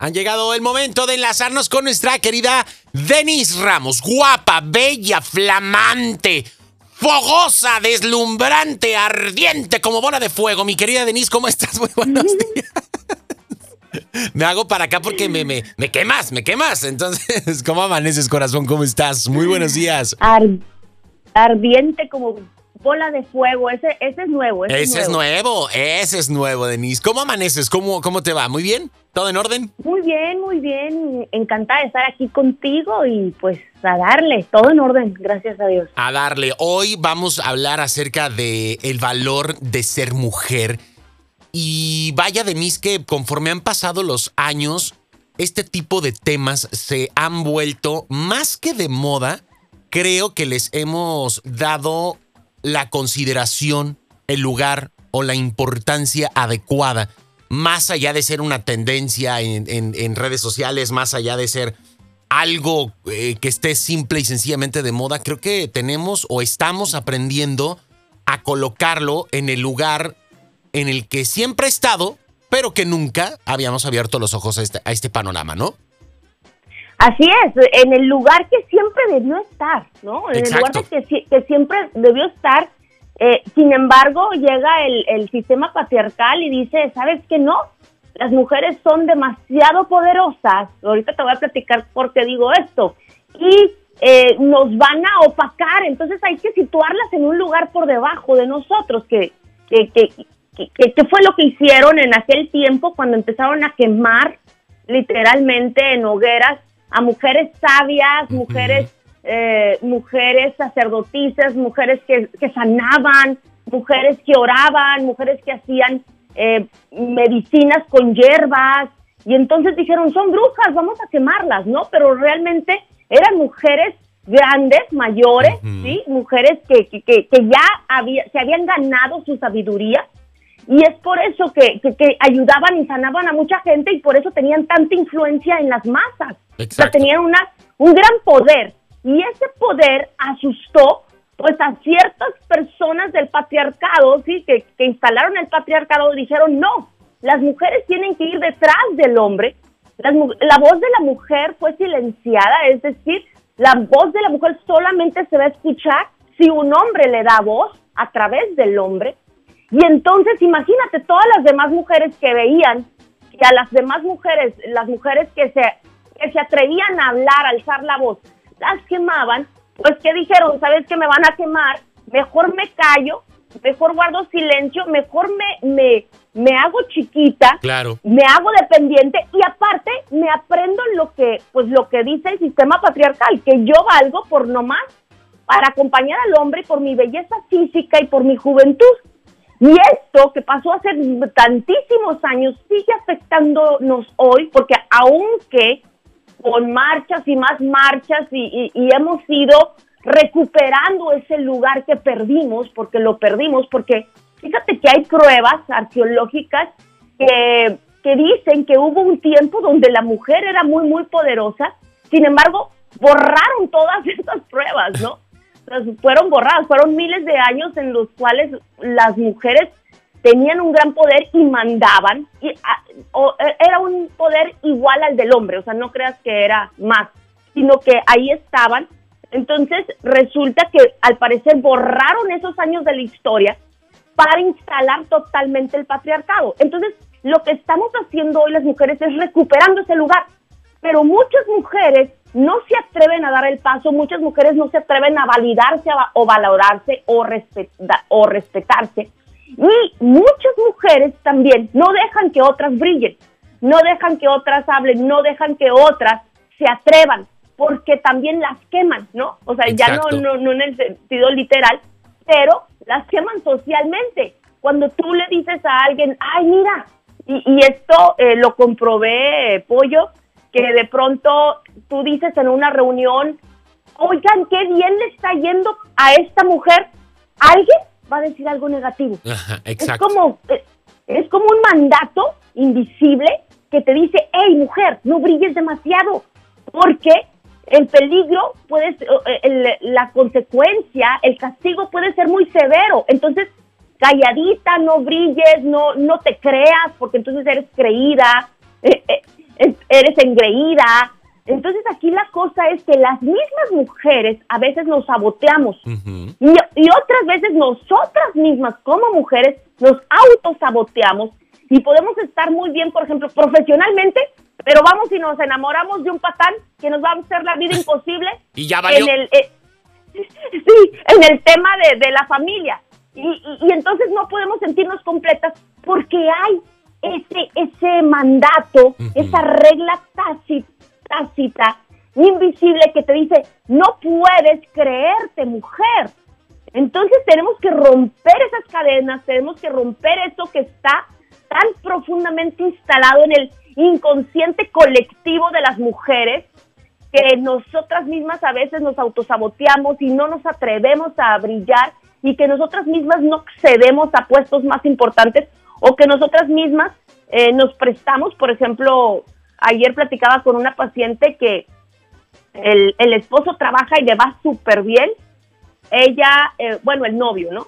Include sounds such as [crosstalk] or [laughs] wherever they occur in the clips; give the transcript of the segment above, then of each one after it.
Han llegado el momento de enlazarnos con nuestra querida Denise Ramos. Guapa, bella, flamante, fogosa, deslumbrante, ardiente como bola de fuego. Mi querida Denise, ¿cómo estás? [laughs] Muy buenos [laughs] días. Me hago para acá porque me, me, me quemas, me quemas. Entonces, [laughs] ¿cómo amaneces, corazón? ¿Cómo estás? Muy buenos días. ardiente como bola de fuego. Ese, ese es nuevo. Ese, es, nuevo. Ese es nuevo, Denise. ¿Cómo amaneces? ¿Cómo, ¿Cómo te va? ¿Muy bien? ¿Todo en orden? Muy bien, muy bien. Encantada de estar aquí contigo y pues a darle. Todo en orden, gracias a Dios. A darle. Hoy vamos a hablar acerca de el valor de ser mujer. Y vaya, Denise, que conforme han pasado los años, este tipo de temas se han vuelto más que de moda. Creo que les hemos dado la consideración, el lugar o la importancia adecuada, más allá de ser una tendencia en, redes sociales, más allá de ser algo eh, que esté simple y sencillamente de moda, creo que tenemos o estamos aprendiendo a colocarlo en el lugar en el que siempre ha estado, pero que nunca habíamos abierto los ojos a este, este panorama, ¿no? Así es, en el lugar que siempre debió estar, ¿no? En el lugar que, siempre debió estar. Eh, sin embargo, llega el, el, sistema patriarcal y dice, ¿sabes qué no? Las mujeres son demasiado poderosas. Ahorita te voy a platicar por qué digo esto. Y eh, nos van a opacar. Entonces hay que situarlas en un lugar por debajo de nosotros, que, que, que, que fue lo que hicieron en aquel tiempo cuando empezaron a quemar literalmente en hogueras a mujeres sabias, mujeres, eh, mujeres sacerdotisas, mujeres que, sanaban, mujeres que oraban, mujeres que hacían eh, medicinas con hierbas. Y entonces dijeron, son brujas, vamos a quemarlas, ¿no? Pero realmente eran mujeres grandes, mayores, ¿sí? Mujeres que, que, que, ya había, se habían ganado su sabiduría y es por eso que, que, ayudaban y sanaban a mucha gente y por eso tenían tanta influencia en las masas. O sea, tenían una, un gran poder. Y ese poder asustó pues a ciertas personas del patriarcado, sí, que, que instalaron el patriarcado, dijeron no, las mujeres tienen que ir detrás del hombre. la voz de la mujer fue silenciada, es decir, la voz de la mujer solamente se va a escuchar si un hombre le da voz a través del hombre. Y entonces imagínate todas las demás mujeres que veían que a las demás mujeres, las mujeres que se, que se atrevían a hablar, a alzar la voz, las quemaban, pues que dijeron, ¿sabes que me van a quemar? Mejor me callo, mejor guardo silencio, mejor me, me, me hago chiquita, claro. me hago dependiente y aparte me aprendo lo que, pues lo que dice el sistema patriarcal, que yo valgo por nomás para acompañar al hombre por mi belleza física y por mi juventud. Y esto que pasó hace tantísimos años sigue afectándonos hoy porque aunque con marchas y más marchas y, hemos ido recuperando ese lugar que perdimos, porque lo perdimos, porque fíjate que hay pruebas arqueológicas que, que dicen que hubo un tiempo donde la mujer era muy, muy poderosa, sin embargo, borraron todas [laughs] esas pruebas, ¿no? Fueron borradas, fueron miles de años en los cuales las mujeres tenían un gran poder y mandaban, y, ah, e, era un poder igual al del hombre, o sea, no creas que era más, sino que ahí estaban. Entonces resulta que al parecer borraron esos años de la historia para instalar totalmente el patriarcado. Entonces, lo que estamos haciendo hoy las mujeres es recuperando ese lugar, pero muchas mujeres no se atreven a dar el paso, muchas mujeres no se atreven a validarse o valorarse o, o respetarse. Y muchas mujeres también no dejan que otras brillen, no dejan que otras hablen, no dejan que otras se atrevan, porque también las queman, ¿no? O sea, ya no, no, no en el sentido literal, pero las queman socialmente. Cuando tú le dices a alguien, ay, mira, y, esto eh, lo comprobé, Pollo, que de pronto tú dices en una reunión, oigan, qué bien le está yendo a esta mujer, alguien va a decir algo negativo. Es como, eh, es como un mandato invisible que te dice, hey mujer, no brilles demasiado, porque el peligro puede eh, la consecuencia, el castigo puede ser muy severo. Entonces, calladita, no brilles, no, no te creas, porque entonces eres creída. Eh, eres engreída. Entonces aquí la cosa es que las mismas mujeres a veces nos saboteamos y, y otras veces nosotras mismas como mujeres nos autosaboteamos y podemos estar muy bien, por ejemplo, profesionalmente, pero vamos y nos enamoramos de un patán que nos va a hacer la vida [laughs] imposible. y ya valió. En el, eh, [laughs] sí, en el tema de, la familia. Y, entonces no podemos sentirnos completas porque hay ese, ese mandato, esa regla tácita, tácita, invisible que te dice, no puedes creerte mujer. Entonces tenemos que romper esas cadenas, tenemos que romper eso que está tan profundamente instalado en el inconsciente colectivo de las mujeres que nosotras mismas a veces nos autosaboteamos y no nos atrevemos a brillar y que nosotras mismas no cedemos a puestos más importantes o que nosotras mismas eh, nos prestamos, por ejemplo, ayer platicaba con una paciente que el, el esposo trabaja y le va súper bien, ella, eh, bueno, el novio, ¿no?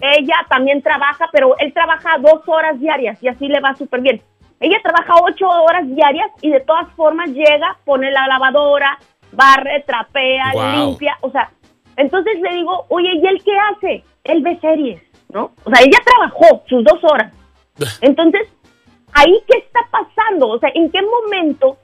Ella también trabaja, pero él trabaja dos horas diarias y así le va súper bien. Ella trabaja ocho horas diarias y de todas formas llega, pone la lavadora, barre, trapea, limpia, o sea, entonces le digo, oye, ¿y él qué hace? Él ve series, ¿no? O sea, ella trabajó sus dos horas. Entonces, ahí qué está pasando, o sea, ¿en qué momento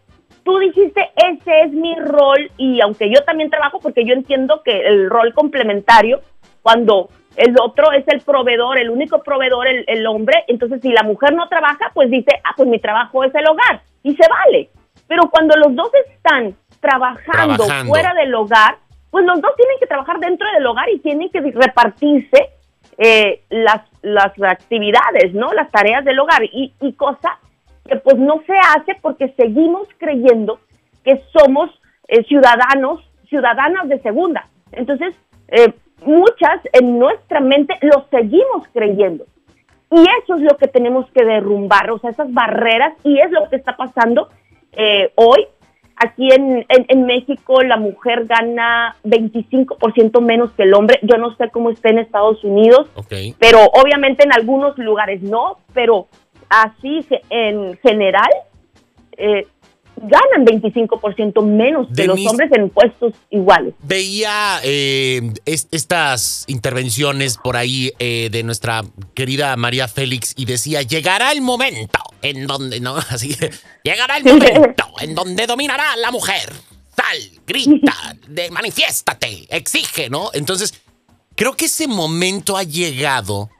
tú dijiste, ese es mi rol? Y aunque yo también trabajo, porque yo entiendo que el rol complementario, cuando el otro es el proveedor, el único proveedor, el, hombre. Entonces, si la mujer no trabaja, pues dice, ah, pues mi trabajo es el hogar y se vale. Pero cuando los dos están trabajando, fuera del hogar, pues los dos tienen que trabajar dentro del hogar y tienen que repartirse eh, las, las actividades, ¿no? Las tareas del hogar y, y cosa que pues no se hace porque seguimos creyendo que somos eh, ciudadanos, ciudadanas de segunda. Entonces, eh, muchas en nuestra mente lo seguimos creyendo. Y eso es lo que tenemos que derrumbar, o sea, esas barreras, y es lo que está pasando eh, hoy. Aquí en, en, México la mujer gana 25% menos que el hombre. Yo no sé cómo está en Estados Unidos, pero obviamente en algunos lugares no, pero así en general eh, ganan 25% menos que los hombres en puestos iguales. Veía eh, estas intervenciones por ahí eh, de nuestra querida María Félix y decía, llegará el momento en donde, ¿no? [laughs] Así, llegará el momento en donde dominará la mujer. Sal, grita, [laughs] de, manifiéstate, exige, ¿no? Entonces, creo que ese momento ha llegado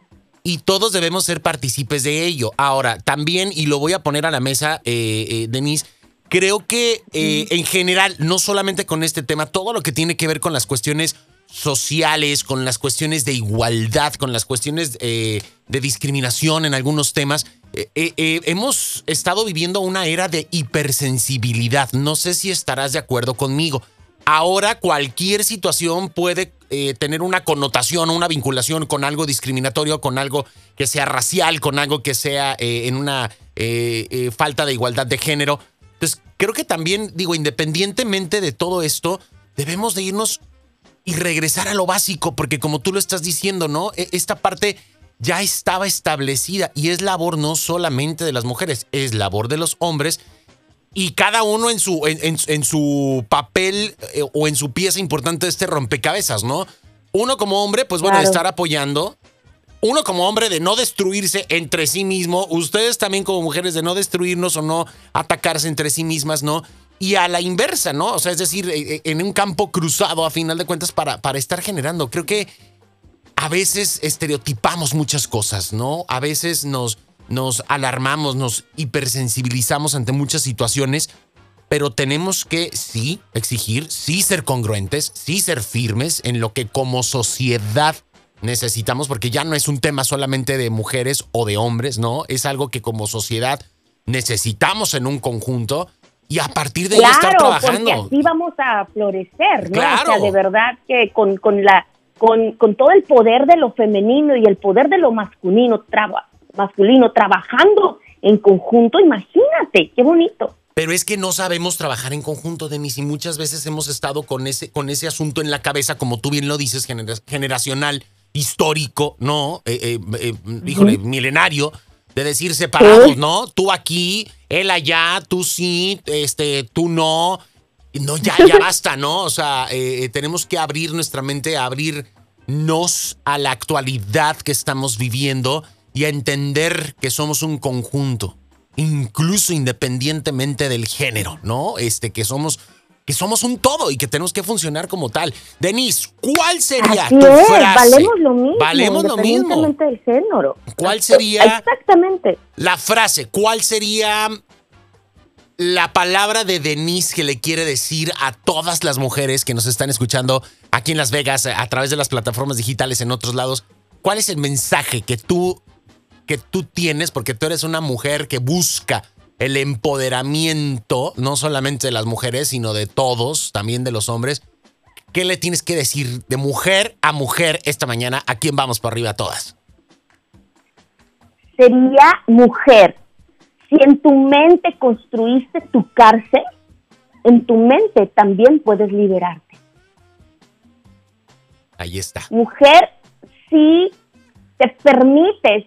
y todos debemos ser partícipes de ello. Ahora, también, y lo voy a poner a la mesa, eh, Denise, creo que eh, en general, no solamente con este tema, todo lo que tiene que ver con las cuestiones sociales, con las cuestiones de igualdad, con las cuestiones eh, de discriminación en algunos temas, eh, hemos estado viviendo una era de hipersensibilidad. No sé si estarás de acuerdo conmigo. Ahora cualquier situación puede tener una connotación, una vinculación con algo discriminatorio, con algo que sea racial, con algo que sea en una falta de igualdad de género. Entonces, creo que también, digo, independientemente de todo esto, debemos de irnos y regresar a lo básico, porque como tú lo estás diciendo, ¿no? E, esta parte ya estaba establecida y es labor no solamente de las mujeres, es labor de los hombres y cada uno en su, en, su papel eh, o en su pieza importante de este rompecabezas, ¿no? Uno como hombre, pues bueno, estar apoyando uno como hombre de no destruirse entre sí mismo, ustedes también como mujeres de no destruirnos o no atacarse entre sí mismas, ¿no? Y a la inversa, ¿no? O sea, es decir, eh, eh, en un campo cruzado a final de cuentas para, para estar generando. Creo que a veces estereotipamos muchas cosas, ¿no? A veces nos, nos alarmamos, nos hipersensibilizamos ante muchas situaciones, pero tenemos que sí exigir, sí ser congruentes, sí ser firmes en lo que como sociedad necesitamos, porque ya no es un tema solamente de mujeres o de hombres, ¿no? Es algo que como sociedad necesitamos en un conjunto y a partir de ahí estar trabajando. Porque así vamos a florecer, ¿no? O sea, de verdad que con, con la con, con, todo el poder de lo femenino y el poder de lo masculino, masculino trabajando en conjunto, imagínate, qué bonito. Pero es que no sabemos trabajar en conjunto, Denis, y muchas veces hemos estado con ese, con ese asunto en la cabeza, como tú bien lo dices, generacional histórico, ¿no? Eh, eh, eh, híjole, milenario, de decir separados, ¿no? Tú aquí, él allá, tú sí, este, tú no. No, ya, ya [laughs] basta, ¿no? O sea, eh, tenemos que abrir nuestra mente, abrirnos a la actualidad que estamos viviendo y a entender que somos un conjunto, incluso independientemente del género, ¿no? Este, que somos que somos un todo y que tenemos que funcionar como tal. Denise, ¿cuál sería tu frase? Valemos lo mismo. Valemos lo mismo. del género. ¿Cuál sería? Exactamente. La frase, ¿cuál sería la palabra de Denise que le quiere decir a todas las mujeres que nos están escuchando aquí en Las Vegas a través de las plataformas digitales en otros lados? ¿Cuál es el mensaje que tú que tú tienes porque tú eres una mujer que busca el empoderamiento, no solamente de las mujeres, sino de todos, también de los hombres. ¿Qué le tienes que decir de mujer a mujer esta mañana? ¿A quién vamos por arriba todas? Sería mujer. Si en tu mente construiste tu cárcel, en tu mente también puedes liberarte. Ahí está. Mujer, si te permites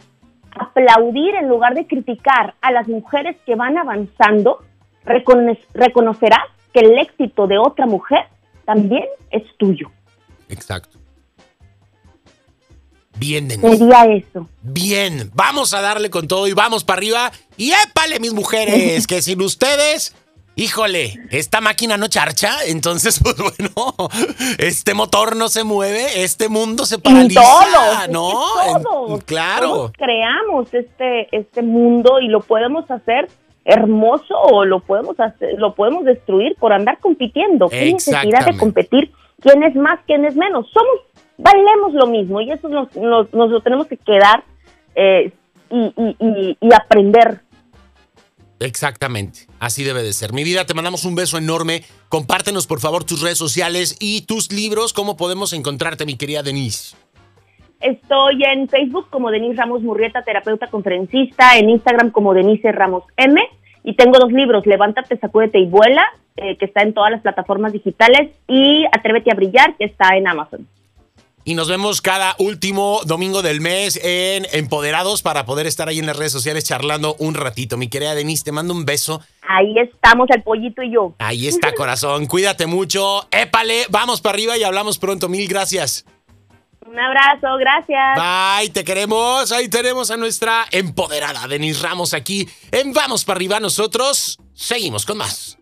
aplaudir en lugar de criticar a las mujeres que van avanzando, reconocerás que el éxito de otra mujer también es tuyo. Exacto. Bien, Denise. Sería eso. Bien, vamos a darle con todo y vamos para arriba. Y épale, mis mujeres, que sin ustedes híjole, esta máquina no charcha, entonces, [laughs] pues bueno, este motor no se mueve, este mundo se paraliza, ¿no? todos, claro. Todos creamos este, este mundo y lo podemos hacer hermoso o lo podemos hacer, lo podemos destruir por andar compitiendo. ¿Qué necesidad de competir? ¿Quién es más, quién es menos? Somos, valemos lo mismo y eso nos, nos, lo tenemos que quedar eh, y, y, y aprender Exactamente, así debe de ser. Mi vida, te mandamos un beso enorme. Compártenos por favor tus redes sociales y tus libros. ¿Cómo podemos encontrarte, mi querida Denise? Estoy en Facebook como Denise Ramos Murrieta, terapeuta conferencista, en Instagram como Denise Ramos M. Y tengo dos libros, Levántate, Sacúdete y Vuela, eh, que está en todas las plataformas digitales, y Atrévete a Brillar, que está en Amazon y nos vemos cada último domingo del mes en Empoderados para poder estar ahí en las redes sociales charlando un ratito. Mi querida Denise, te mando un beso. Ahí estamos, el pollito y yo. Ahí está, [laughs] corazón. Cuídate mucho. Épale, vamos para arriba y hablamos pronto. Mil gracias. Un abrazo, gracias. Bye, te queremos. Ahí tenemos a nuestra empoderada Denise Ramos aquí en Vamos para arriba. Nosotros seguimos con más.